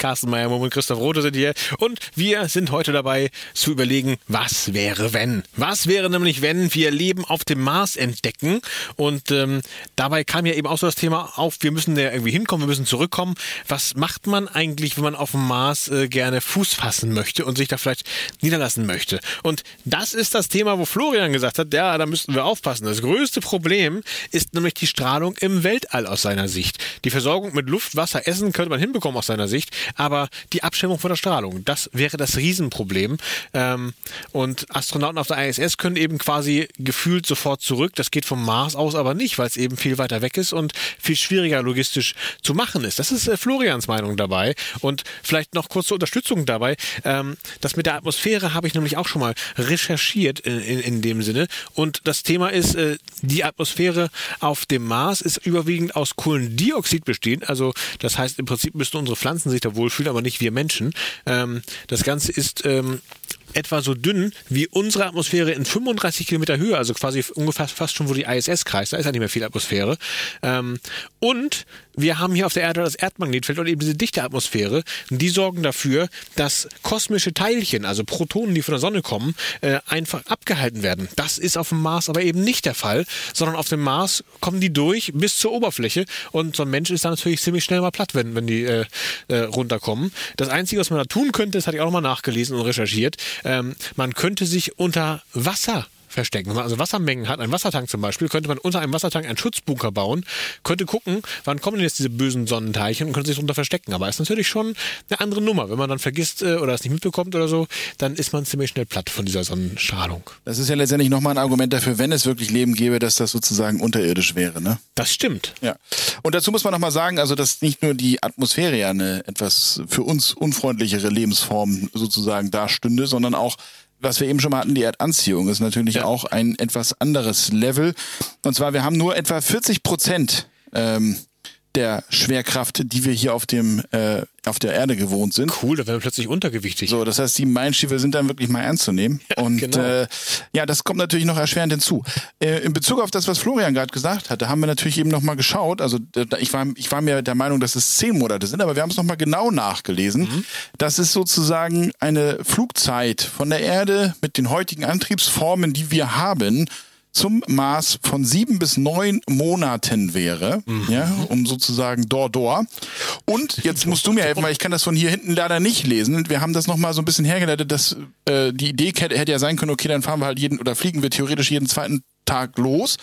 Carsten Meyer und Christoph Rote sind hier und wir sind heute dabei zu überlegen, was wäre wenn. Was wäre nämlich, wenn wir Leben auf dem Mars entdecken und ähm, dabei kam ja eben auch so das Thema auf, wir müssen da irgendwie hinkommen, wir müssen zurückkommen. Was macht man eigentlich, wenn man auf dem Mars äh, gerne Fuß fassen möchte und sich da vielleicht niederlassen möchte? Und das ist das Thema, wo Florian gesagt hat, ja, da müssten wir aufpassen. Das größte Problem ist nämlich die Strahlung im Weltall aus seiner Sicht. Die Versorgung mit Luft, Wasser, Essen könnte man hinbekommen aus seiner Sicht, aber die Abschirmung von der Strahlung, das wäre das Riesenproblem. Ähm, und Astronauten auf der ISS können eben quasi gefühlt sofort zurück. Das geht vom Mars aus aber nicht, weil es eben viel weiter weg ist und viel schwieriger logistisch zu machen ist. Das ist äh, Florians Meinung dabei. Und vielleicht noch kurze Unterstützung dabei. Ähm, das mit der Atmosphäre habe ich nämlich auch schon mal recherchiert in, in, in dem Sinne. Und das Thema ist, äh, die Atmosphäre auf dem Mars ist überwiegend aus Kohlendioxid bestehend. Also das heißt, im Prinzip müssten unsere Pflanzen sich da wohlfühlen, aber nicht wir Menschen. Ähm, das Ganze ist ähm, etwa so dünn wie unsere Atmosphäre in 35 Kilometer Höhe, also quasi ungefähr fast schon, wo die ISS kreist. Da ist ja nicht mehr viel Atmosphäre. Ähm, und wir haben hier auf der Erde das Erdmagnetfeld und eben diese dichte Atmosphäre. Die sorgen dafür, dass kosmische Teilchen, also Protonen, die von der Sonne kommen, äh, einfach abgehalten werden. Das ist auf dem Mars aber eben nicht der Fall, sondern auf dem Mars kommen die durch bis zur Oberfläche und so ein Mensch ist dann natürlich ziemlich schnell mal platt, wenn, wenn die äh, äh, runterkommen. Das Einzige, was man da tun könnte, das hatte ich auch nochmal nachgelesen und recherchiert, ähm, man könnte sich unter Wasser verstecken. Wenn man also Wassermengen hat, einen Wassertank zum Beispiel, könnte man unter einem Wassertank einen Schutzbunker bauen, könnte gucken, wann kommen denn jetzt diese bösen Sonnenteilchen und könnte sich darunter verstecken. Aber ist natürlich schon eine andere Nummer. Wenn man dann vergisst äh, oder es nicht mitbekommt oder so, dann ist man ziemlich schnell platt von dieser Sonnenstrahlung. Das ist ja letztendlich nochmal ein Argument dafür, wenn es wirklich Leben gäbe, dass das sozusagen unterirdisch wäre, ne? Das stimmt. Ja. Und dazu muss man nochmal sagen, also dass nicht nur die Atmosphäre ja eine etwas für uns unfreundlichere Lebensform sozusagen dastünde, sondern auch was wir eben schon mal hatten, die Erdanziehung ist natürlich Ja. auch ein etwas anderes Level. Und zwar, wir haben nur etwa 40 Prozent ähm, der Schwerkraft, die wir hier auf dem äh, auf der Erde gewohnt sind. Cool, da wären wir plötzlich untergewichtig. So, das heißt, die Meilenstiefel sind dann wirklich mal ernst zu nehmen. Und genau. äh, ja, das kommt natürlich noch erschwerend hinzu. Äh, in Bezug auf das, was Florian gerade gesagt hatte, haben wir natürlich eben noch mal geschaut. Also äh, ich war, ich war mir der Meinung, dass es zehn Monate sind, aber wir haben es noch mal genau nachgelesen. Mhm. Das ist sozusagen eine Flugzeit von der Erde mit den heutigen Antriebsformen, die wir haben, zum Mars von sieben bis neun Monaten wäre, Mhm. ja, um sozusagen dor dor. Und jetzt musst du mir helfen, weil ich kann das von hier hinten leider nicht lesen. Wir haben das nochmal so ein bisschen hergeleitet, dass äh, die Idee hätte ja sein können, okay, dann fahren wir halt jeden oder fliegen wir theoretisch jeden zweiten Tag los.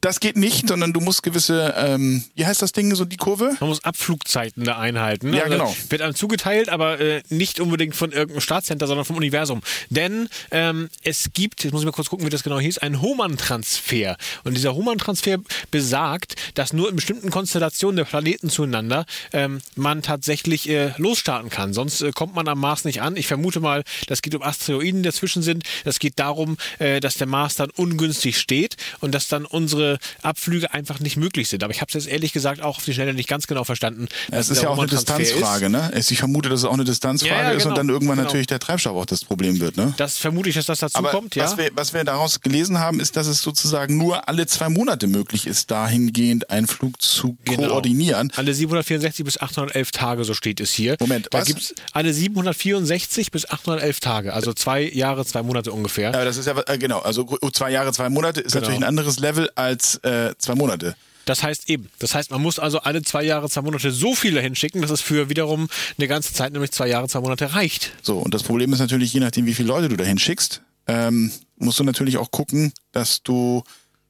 Das geht nicht, sondern du musst gewisse, ähm, wie heißt das Ding, so die Kurve? Man muss Abflugzeiten da einhalten. ne? Ja, genau. Wird einem zugeteilt, aber äh, nicht unbedingt von irgendeinem Staatscenter, sondern vom Universum. Denn ähm, es gibt, jetzt muss ich mal kurz gucken, wie das genau hieß, einen Human-Transfer. Und dieser Human-Transfer besagt, dass nur in bestimmten Konstellationen der Planeten zueinander ähm, man tatsächlich äh, losstarten kann. Sonst äh, kommt man am Mars nicht an. Ich vermute mal, das geht um Asteroiden, die dazwischen sind. Das geht darum, äh, dass der Mars dann ungünstig steht und dass dann unsere Abflüge einfach nicht möglich sind. Aber ich habe es jetzt ehrlich gesagt auch auf die Schnelle nicht ganz genau verstanden. Es ist ja auch eine Distanzfrage, ne? Es- Ich vermute, dass es auch eine Distanzfrage Ja, ja, ist und genau, dann irgendwann genau. natürlich der Treibstoff auch das Problem wird, ne? Das vermute ich, dass das dazu Aber kommt, ja. was, wir, was wir daraus gelesen haben, ist, dass es sozusagen nur alle zwei Monate möglich ist, dahingehend einen Flug zu Genau. koordinieren. Alle 764 bis 811 Tage, so steht es hier. Moment, da was? gibt's alle 764 bis 811 Tage, also zwei Jahre, zwei Monate ungefähr. Ja, das ist ja, äh, genau, also zwei Jahre, zwei Monate ist Genau. natürlich ein anderes Level als äh, zwei Monate. Das heißt eben, das heißt, man muss also alle zwei Jahre, zwei Monate so viele hinschicken, dass es für wiederum eine ganze Zeit, nämlich zwei Jahre, zwei Monate reicht. So, und das Problem ist natürlich, je nachdem, wie viele Leute du da hinschickst, ähm, musst du natürlich auch gucken, dass du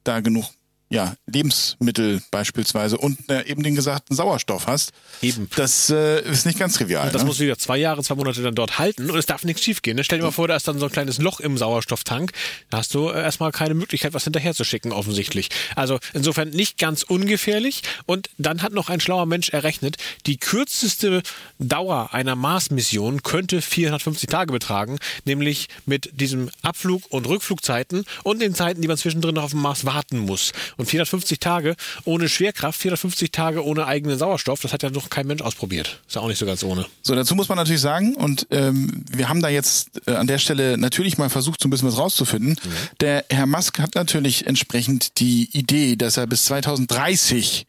da genug ja, Lebensmittel beispielsweise und äh, eben den gesagten Sauerstoff hast. Eben. Das äh, ist nicht ganz trivial. Das ne? musst du wieder zwei Jahre, zwei Monate dann dort halten und es darf nichts schiefgehen. Ne? Stell dir mal vor, da ist dann so ein kleines Loch im Sauerstofftank. Da hast du äh, erstmal keine Möglichkeit, was hinterher zu schicken, offensichtlich. Also insofern nicht ganz ungefährlich. Und dann hat noch ein schlauer Mensch errechnet, die kürzeste Dauer einer Mars-Mission könnte 450 Tage betragen, nämlich mit diesem Abflug- und Rückflugzeiten und den Zeiten, die man zwischendrin noch auf dem Mars warten muss. Und 450 Tage ohne Schwerkraft, 450 Tage ohne eigenen Sauerstoff, das hat ja noch kein Mensch ausprobiert. Ist ja auch nicht so ganz ohne. So, dazu muss man natürlich sagen, und ähm, wir haben da jetzt äh, an der Stelle natürlich mal versucht, so ein bisschen was rauszufinden. Der Herr Musk hat natürlich entsprechend die Idee, dass er bis 2030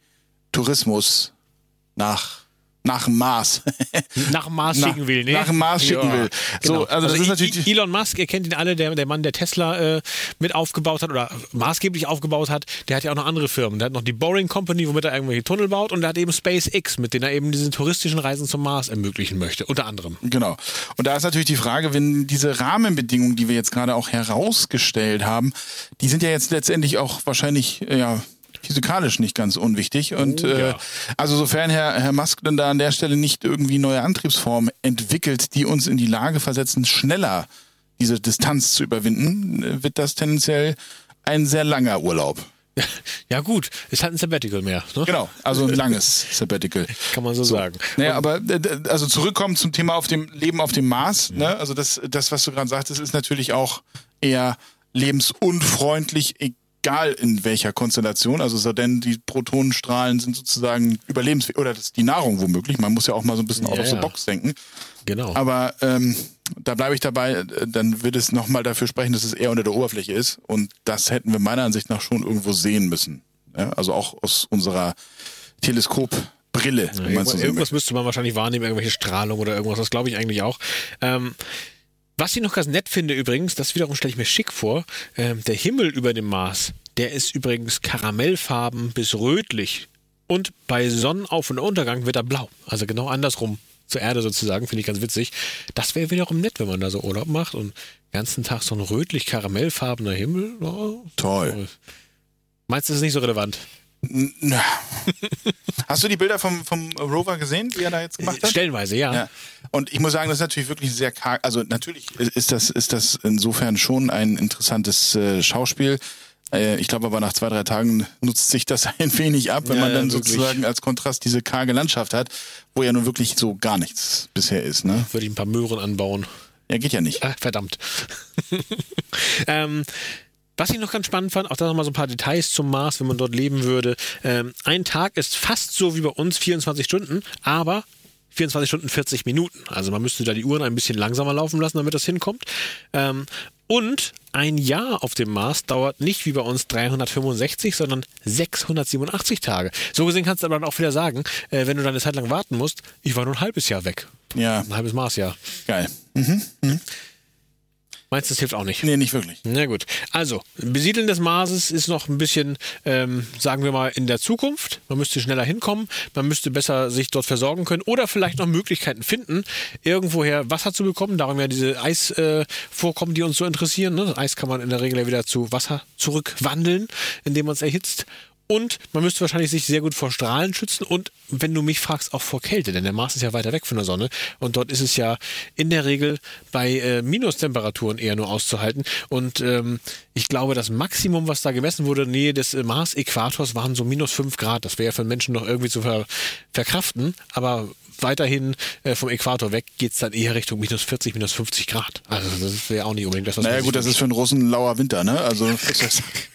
Tourismus nach nach dem Mars. Nach dem Mars schicken will, ne? nach dem Mars schicken will. So, Genau. also das ist natürlich- Elon Musk, ihr kennt ihn alle, der, der Mann, der Tesla äh, mit aufgebaut hat oder maßgeblich aufgebaut hat, der hat ja auch noch andere Firmen. Der hat noch die Boring Company, womit er irgendwelche Tunnel baut und der hat eben SpaceX, mit denen er eben diese touristischen Reisen zum Mars ermöglichen möchte, unter anderem. Genau. Und da ist natürlich die Frage, wenn diese Rahmenbedingungen, die wir jetzt gerade auch herausgestellt haben, die sind ja jetzt letztendlich auch wahrscheinlich, ja, physikalisch nicht ganz unwichtig. Und Oh, äh, ja. also sofern Herr, Herr Musk dann da an der Stelle nicht irgendwie neue Antriebsformen entwickelt, die uns in die Lage versetzen, schneller diese Distanz zu überwinden, äh, wird das tendenziell ein sehr langer Urlaub. Ja gut, ist halt ein Sabbatical mehr. Ne? Genau, also ein langes Sabbatical. Kann man so, sagen. Naja, aber äh, also zurückkommen zum Thema auf dem Leben auf dem Mars. Ne? Also das, das, was du gerade sagtest, ist natürlich auch eher lebensunfreundlich, egal in welcher Konstellation. Also so denn die Protonenstrahlen sind sozusagen überlebensfähig oder das ist die Nahrung womöglich. Man muss ja auch mal so ein bisschen out Ja, of the ja. box denken. Genau. Aber ähm, da bleibe ich dabei, dann wird es nochmal dafür sprechen, dass es eher unter der Oberfläche ist. Und das hätten wir meiner Ansicht nach schon irgendwo sehen müssen. Ja? Also auch aus unserer Teleskopbrille. man Irgendwas, so irgendwas müsste man wahrscheinlich wahrnehmen, irgendwelche Strahlung oder irgendwas. Das glaube ich eigentlich auch. Ähm, was ich noch ganz nett finde übrigens, das wiederum stelle ich mir schick vor, ähm, der Himmel über dem Mars, der ist übrigens karamellfarben bis rötlich. Und bei Sonnenauf- und Untergang wird er blau. Also genau andersrum zur Erde sozusagen, finde ich ganz witzig. Das wäre wiederum nett, wenn man da so Urlaub macht und den ganzen Tag so ein rötlich-karamellfarbener Himmel. Oh, Toll. Meinst du, das ist nicht so relevant? Hast du die Bilder vom, vom Rover gesehen, die er da jetzt gemacht hat? Stellenweise, ja. Ja. Und ich muss sagen, das ist natürlich wirklich sehr karg. Also natürlich ist das, ist das insofern schon ein interessantes äh, Schauspiel. Äh, ich glaube aber nach zwei, drei Tagen nutzt sich das ein wenig ab, wenn Ja, man dann ja, sozusagen als Kontrast diese karge Landschaft hat, wo ja nun wirklich so gar nichts bisher ist. Ne? Würde ich ein paar Möhren anbauen. Ja, geht ja nicht. Ah, verdammt. ähm, was ich noch ganz spannend fand, auch da nochmal so ein paar Details zum Mars, wenn man dort leben würde. Ähm, ein Tag ist fast so wie bei uns 24 Stunden, aber 24 Stunden 40 Minuten. Also man müsste da die Uhren ein bisschen langsamer laufen lassen, damit das hinkommt. Ähm, und ein Jahr auf dem Mars dauert nicht wie bei uns 365, sondern 687 Tage. So gesehen kannst du aber dann auch wieder sagen, äh, wenn du dann eine Zeit lang warten musst, ich war nur ein halbes Jahr weg. Ja, Ein halbes Marsjahr. geil. Meinst du, das hilft auch nicht? Nee, nicht wirklich. Na gut. Also, Besiedeln des Marses ist noch ein bisschen, ähm, sagen wir mal, in der Zukunft. Man müsste schneller hinkommen, man müsste besser sich dort versorgen können oder vielleicht noch Möglichkeiten finden, irgendwoher Wasser zu bekommen. Darum ja diese Eisvorkommen, äh, die uns so interessieren. Ne? Eis kann man in der Regel ja wieder zu Wasser zurückwandeln, indem man es erhitzt. Und man müsste wahrscheinlich sich sehr gut vor Strahlen schützen und, wenn du mich fragst, auch vor Kälte, denn der Mars ist ja weiter weg von der Sonne und dort ist es ja in der Regel bei äh, Minustemperaturen eher nur auszuhalten. Und ähm, ich glaube, das Maximum, was da gemessen wurde, in der Nähe des äh, Mars-Äquators, waren so minus 5 Grad. Das wäre ja für Menschen noch irgendwie zu ver verkraften, aber weiterhin äh, vom Äquator weg geht's dann eher Richtung minus 40, minus 50 Grad. Also das wäre auch nicht unbedingt das, was Naja gut, das ist für einen Russen ein lauer Winter, ne? Also